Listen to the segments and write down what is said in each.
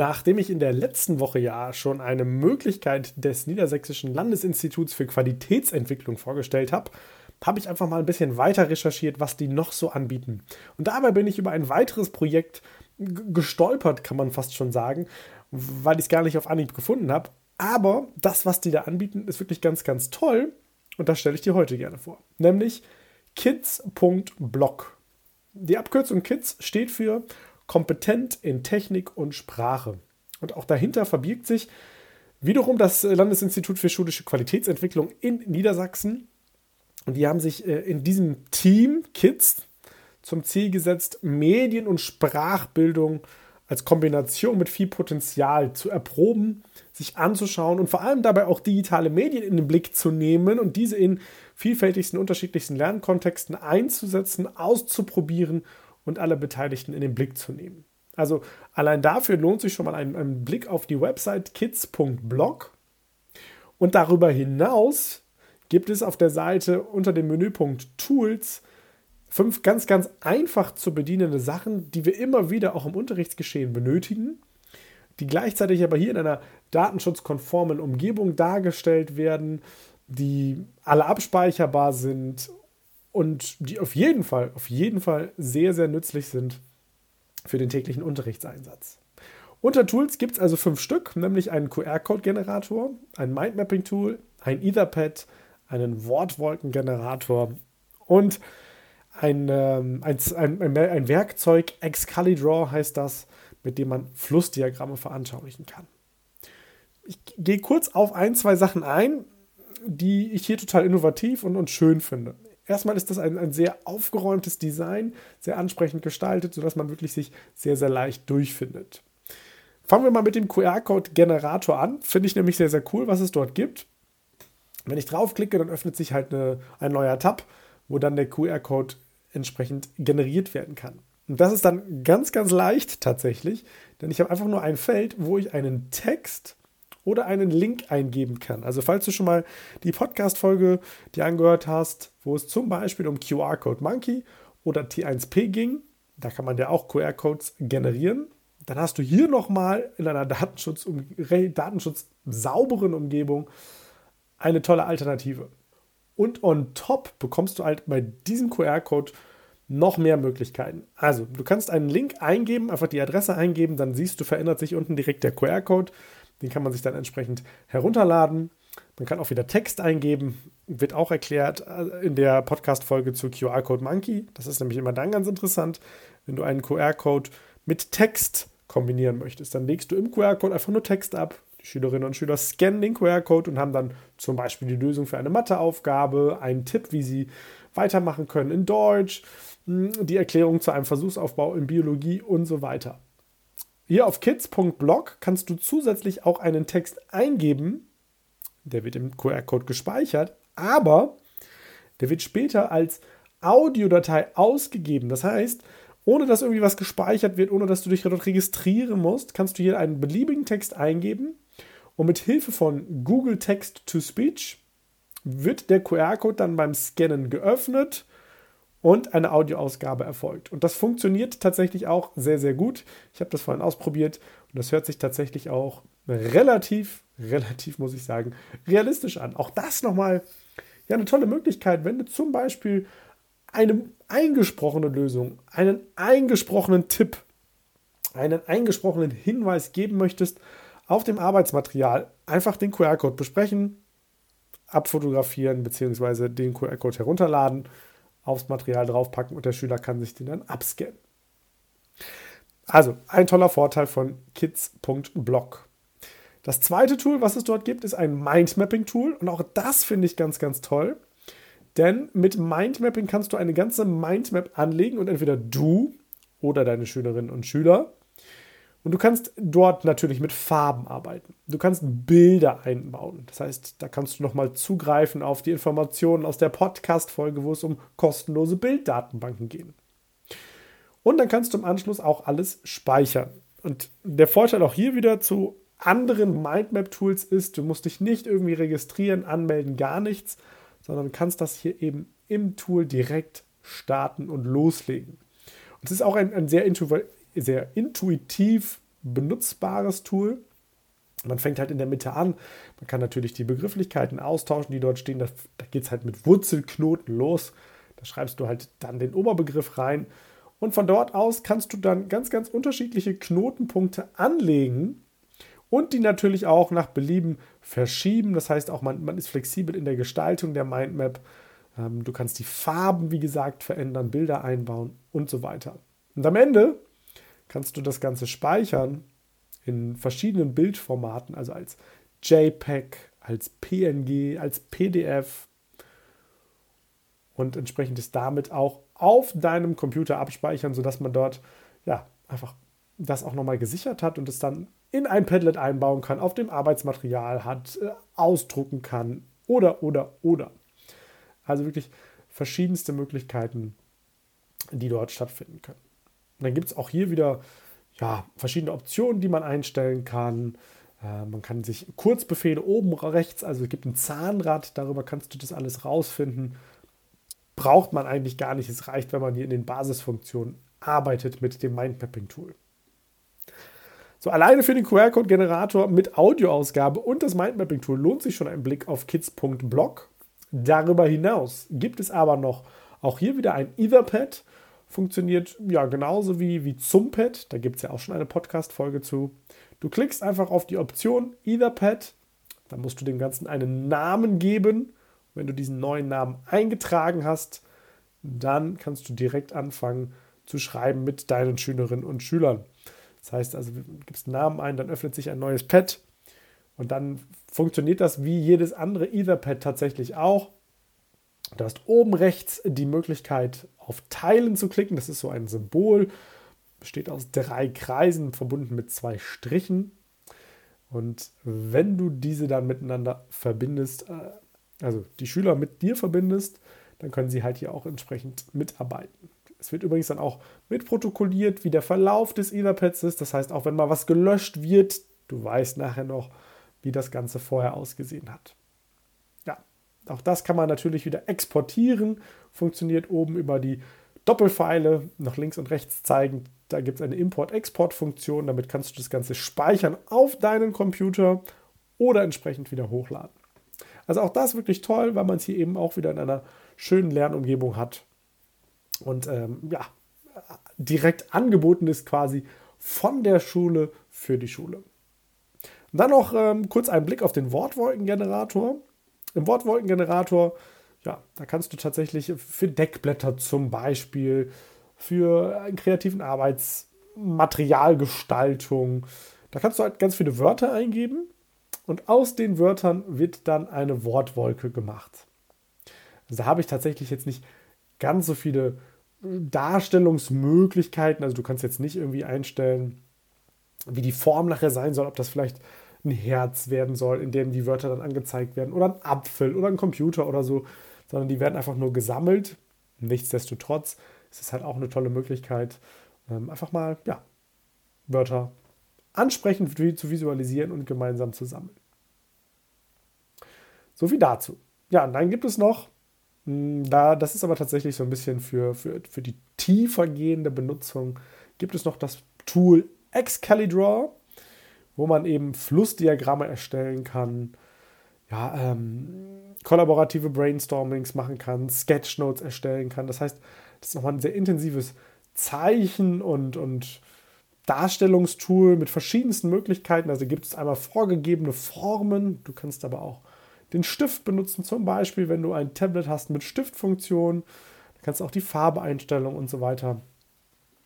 Nachdem ich in der letzten Woche ja schon eine Möglichkeit des Niedersächsischen Landesinstituts für Qualitätsentwicklung vorgestellt habe, habe ich einfach mal ein bisschen weiter recherchiert, was die noch so anbieten. Und dabei bin ich über ein weiteres Projekt gestolpert, kann man fast schon sagen, weil ich es gar nicht auf Anhieb gefunden habe. Aber das, was die da anbieten, ist wirklich ganz, ganz toll. Und das stelle ich dir heute gerne vor. Nämlich kids.blog. Die Abkürzung Kids steht für kompetent in Technik und Sprache. Und auch dahinter verbirgt sich wiederum das Landesinstitut für schulische Qualitätsentwicklung in Niedersachsen. Und die haben sich äh, in diesem Team Kids zum Ziel gesetzt, Medien- und Sprachbildung als Kombination mit viel Potenzial zu erproben, sich anzuschauen und vor allem dabei auch digitale Medien in den Blick zu nehmen und diese in vielfältigsten, unterschiedlichsten Lernkontexten einzusetzen, auszuprobieren und alle Beteiligten in den Blick zu nehmen. Also allein dafür lohnt sich schon mal ein, ein Blick auf die Website kids.blog. Und darüber hinaus gibt es auf der Seite unter dem Menüpunkt Tools fünf ganz, ganz einfach zu bedienende Sachen, die wir immer wieder auch im Unterrichtsgeschehen benötigen, die gleichzeitig aber hier in einer datenschutzkonformen Umgebung dargestellt werden, die alle abspeicherbar sind und die auf jeden Fall, auf jeden Fall sehr, sehr nützlich sind für den täglichen Unterrichtseinsatz. Unter Tools gibt es also fünf Stück, nämlich einen QR-Code-Generator, ein Mindmapping-Tool, ein Etherpad, einen Wortwolkengenerator und ein, ähm, ein, ein, ein Werkzeug, Excalidraw heißt das, mit dem man Flussdiagramme veranschaulichen kann. Ich gehe kurz auf ein, zwei Sachen ein, die ich hier total innovativ und, und schön finde. Erstmal ist das ein, ein sehr aufgeräumtes Design, sehr ansprechend gestaltet, sodass man wirklich sich sehr, sehr leicht durchfindet. Fangen wir mal mit dem QR-Code-Generator an. Finde ich nämlich sehr, sehr cool, was es dort gibt. Wenn ich draufklicke, dann öffnet sich halt eine, ein neuer Tab, wo dann der QR-Code entsprechend generiert werden kann. Und das ist dann ganz, ganz leicht tatsächlich, denn ich habe einfach nur ein Feld, wo ich einen Text oder einen Link eingeben kann. Also falls du schon mal die Podcast-Folge dir angehört hast, wo es zum Beispiel um QR-Code Monkey oder T1P ging, da kann man ja auch QR-Codes generieren. Dann hast du hier nochmal in einer Datenschutz, Datenschutz sauberen Umgebung eine tolle Alternative. Und on top bekommst du halt bei diesem QR-Code noch mehr Möglichkeiten. Also, du kannst einen Link eingeben, einfach die Adresse eingeben, dann siehst du, verändert sich unten direkt der QR-Code. Den kann man sich dann entsprechend herunterladen. Man kann auch wieder Text eingeben, wird auch erklärt äh, in der Podcast-Folge zu QR-Code Monkey. Das ist nämlich immer dann ganz interessant, wenn du einen QR-Code mit Text kombinieren möchtest. Dann legst du im QR-Code einfach nur Text ab. Die Schülerinnen und Schüler scannen den QR-Code und haben dann zum Beispiel die Lösung für eine Matheaufgabe, einen Tipp, wie sie weitermachen können in Deutsch, hm, die Erklärung zu einem Versuchsaufbau in Biologie und so weiter. Hier auf kids.blog kannst du zusätzlich auch einen Text eingeben. Der wird im QR-Code gespeichert, aber der wird später als Audiodatei ausgegeben. Das heißt, ohne dass irgendwie was gespeichert wird, ohne dass du dich dort registrieren musst, kannst du hier einen beliebigen Text eingeben und mit Hilfe von Google Text to Speech wird der QR-Code dann beim Scannen geöffnet und eine Audioausgabe erfolgt. Und das funktioniert tatsächlich auch sehr, sehr gut. Ich habe das vorhin ausprobiert und das hört sich tatsächlich auch relativ, relativ, muss ich sagen, realistisch an. Auch das nochmal ja, eine tolle Möglichkeit, wenn du zum Beispiel eine eingesprochene Lösung, einen eingesprochenen Tipp, einen eingesprochenen Hinweis geben möchtest auf dem Arbeitsmaterial, einfach den QR-Code besprechen, abfotografieren bzw. den QR-Code herunterladen, aufs Material draufpacken und der Schüler kann sich den dann abscannen. Also ein toller Vorteil von kids.blog. Das zweite Tool, was es dort gibt, ist ein Mindmapping-Tool und auch das finde ich ganz, ganz toll. Denn mit Mindmapping kannst du eine ganze Mindmap anlegen und entweder du oder deine Schülerinnen und Schüler und du kannst dort natürlich mit Farben arbeiten. Du kannst Bilder einbauen. Das heißt, da kannst du nochmal zugreifen auf die Informationen aus der Podcast-Folge, wo es um kostenlose Bilddatenbanken geht. Und dann kannst du im Anschluss auch alles speichern. Und der Vorteil auch hier wieder zu anderen Mindmap-Tools ist, du musst dich nicht irgendwie registrieren, anmelden, gar nichts, sondern kannst das hier eben im Tool direkt starten und loslegen. Und es ist auch ein, ein sehr sehr intuitiv benutzbares Tool. Man fängt halt in der Mitte an. Man kann natürlich die Begrifflichkeiten austauschen, die dort stehen. Da, da geht es halt mit Wurzelknoten los. Da schreibst du halt dann den Oberbegriff rein. Und von dort aus kannst du dann ganz, ganz unterschiedliche Knotenpunkte anlegen und die natürlich auch nach Belieben verschieben. Das heißt auch, man, man ist flexibel in der Gestaltung der Mindmap. Ähm, du kannst die Farben, wie gesagt, verändern, Bilder einbauen und so weiter. Und am Ende kannst du das Ganze speichern in verschiedenen Bildformaten, also als JPEG, als PNG, als PDF und entsprechend ist damit auch auf deinem Computer abspeichern, sodass man dort ja einfach das auch nochmal gesichert hat und es dann in ein Padlet einbauen kann, auf dem Arbeitsmaterial hat, äh, ausdrucken kann oder, oder, oder. Also wirklich verschiedenste Möglichkeiten, die dort stattfinden können. Dann gibt es auch hier wieder ja, verschiedene Optionen, die man einstellen kann. Äh, man kann sich Kurzbefehle oben rechts, also es gibt ein Zahnrad, darüber kannst du das alles rausfinden. Braucht man eigentlich gar nicht. Es reicht, wenn man hier in den Basisfunktionen arbeitet mit dem Mindmapping-Tool. So, alleine für den QR-Code-Generator mit Audioausgabe und das Mindmapping-Tool lohnt sich schon ein Blick auf kids.blog. Darüber hinaus gibt es aber noch auch hier wieder ein Etherpad funktioniert ja genauso wie, wie Zumpad. Da gibt es ja auch schon eine Podcast-Folge zu. Du klickst einfach auf die Option Etherpad. Dann musst du dem Ganzen einen Namen geben. Wenn du diesen neuen Namen eingetragen hast, dann kannst du direkt anfangen zu schreiben mit deinen Schülerinnen und Schülern. Das heißt also, du gibst einen Namen ein, dann öffnet sich ein neues Pad und dann funktioniert das wie jedes andere Etherpad tatsächlich auch. Du hast oben rechts die Möglichkeit, auf Teilen zu klicken. Das ist so ein Symbol, besteht aus drei Kreisen, verbunden mit zwei Strichen. Und wenn du diese dann miteinander verbindest, äh, also die Schüler mit dir verbindest, dann können sie halt hier auch entsprechend mitarbeiten. Es wird übrigens dann auch mitprotokolliert, wie der Verlauf des Etherpads ist. Das heißt, auch wenn mal was gelöscht wird, du weißt nachher noch, wie das Ganze vorher ausgesehen hat. Auch das kann man natürlich wieder exportieren. Funktioniert oben über die Doppelpfeile nach links und rechts zeigen. Da gibt es eine Import-Export-Funktion. Damit kannst du das Ganze speichern auf deinen Computer oder entsprechend wieder hochladen. Also auch das wirklich toll, weil man es hier eben auch wieder in einer schönen Lernumgebung hat. Und ähm, ja, direkt angeboten ist quasi von der Schule für die Schule. Und dann noch ähm, kurz einen Blick auf den Wortwolkengenerator. Im Wortwolkengenerator, ja, da kannst du tatsächlich für Deckblätter zum Beispiel, für kreativen Arbeitsmaterialgestaltung, da kannst du halt ganz viele Wörter eingeben und aus den Wörtern wird dann eine Wortwolke gemacht. Also da habe ich tatsächlich jetzt nicht ganz so viele Darstellungsmöglichkeiten. Also du kannst jetzt nicht irgendwie einstellen, wie die Form nachher sein soll, ob das vielleicht ein Herz werden soll, in dem die Wörter dann angezeigt werden, oder ein Apfel oder ein Computer oder so, sondern die werden einfach nur gesammelt. Nichtsdestotrotz ist es halt auch eine tolle Möglichkeit, ähm, einfach mal ja, Wörter ansprechend zu visualisieren und gemeinsam zu sammeln. So viel dazu. Ja, und dann gibt es noch, hm, da, das ist aber tatsächlich so ein bisschen für, für, für die tiefer gehende Benutzung, gibt es noch das Tool Excalidraw wo man eben Flussdiagramme erstellen kann, ja, ähm, kollaborative Brainstormings machen kann, Sketchnotes erstellen kann. Das heißt, das ist nochmal ein sehr intensives Zeichen- und, und Darstellungstool mit verschiedensten Möglichkeiten. Also gibt es einmal vorgegebene Formen, du kannst aber auch den Stift benutzen, zum Beispiel, wenn du ein Tablet hast mit Stiftfunktion. Da kannst du auch die Farbeeinstellung und so weiter.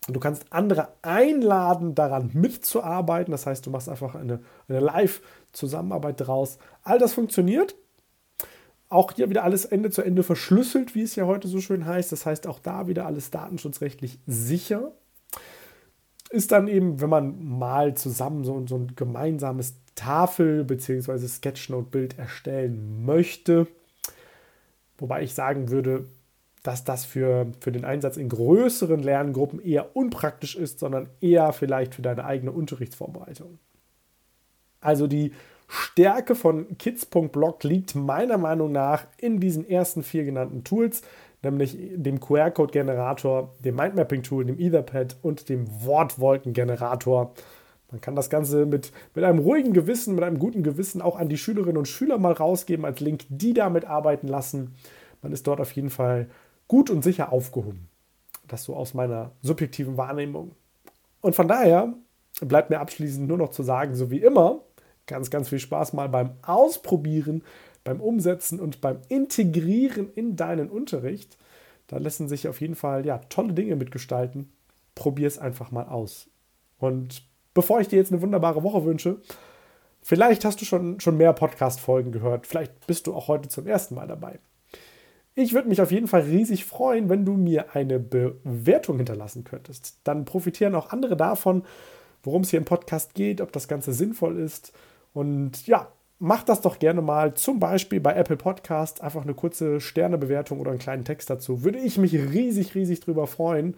Du kannst andere einladen, daran mitzuarbeiten. Das heißt, du machst einfach eine, eine Live-Zusammenarbeit draus. All das funktioniert. Auch hier wieder alles Ende zu Ende verschlüsselt, wie es ja heute so schön heißt. Das heißt, auch da wieder alles datenschutzrechtlich sicher. Ist dann eben, wenn man mal zusammen so, so ein gemeinsames Tafel- bzw. Sketchnote-Bild erstellen möchte. Wobei ich sagen würde, dass das für, für den Einsatz in größeren Lerngruppen eher unpraktisch ist, sondern eher vielleicht für deine eigene Unterrichtsvorbereitung. Also die Stärke von kids.blog liegt meiner Meinung nach in diesen ersten vier genannten Tools, nämlich dem QR-Code-Generator, dem Mindmapping-Tool, dem Etherpad und dem Wortwolken-Generator. Man kann das Ganze mit, mit einem ruhigen Gewissen, mit einem guten Gewissen auch an die Schülerinnen und Schüler mal rausgeben als Link, die damit arbeiten lassen. Man ist dort auf jeden Fall gut und sicher aufgehoben. Das so aus meiner subjektiven Wahrnehmung. Und von daher bleibt mir abschließend nur noch zu sagen, so wie immer, ganz, ganz viel Spaß mal beim Ausprobieren, beim Umsetzen und beim Integrieren in deinen Unterricht. Da lassen sich auf jeden Fall ja, tolle Dinge mitgestalten. Probier es einfach mal aus. Und bevor ich dir jetzt eine wunderbare Woche wünsche, vielleicht hast du schon, schon mehr Podcast-Folgen gehört. Vielleicht bist du auch heute zum ersten Mal dabei. Ich würde mich auf jeden Fall riesig freuen, wenn du mir eine Bewertung hinterlassen könntest. Dann profitieren auch andere davon, worum es hier im Podcast geht, ob das Ganze sinnvoll ist. Und ja, mach das doch gerne mal, zum Beispiel bei Apple Podcast, einfach eine kurze Sternebewertung oder einen kleinen Text dazu. Würde ich mich riesig, riesig drüber freuen.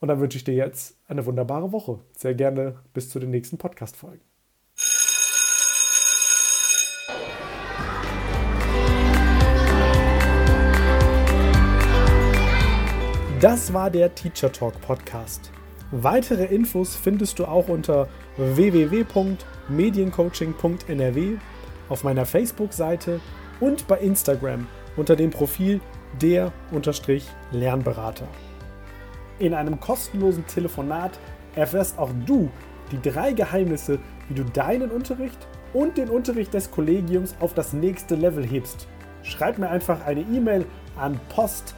Und dann wünsche ich dir jetzt eine wunderbare Woche. Sehr gerne bis zu den nächsten Podcast-Folgen. Das war der Teacher Talk Podcast. Weitere Infos findest du auch unter www.mediencoaching.nrw auf meiner Facebook-Seite und bei Instagram unter dem Profil der-lernberater. In einem kostenlosen Telefonat erfährst auch du die drei Geheimnisse, wie du deinen Unterricht und den Unterricht des Kollegiums auf das nächste Level hebst. Schreib mir einfach eine E-Mail an post@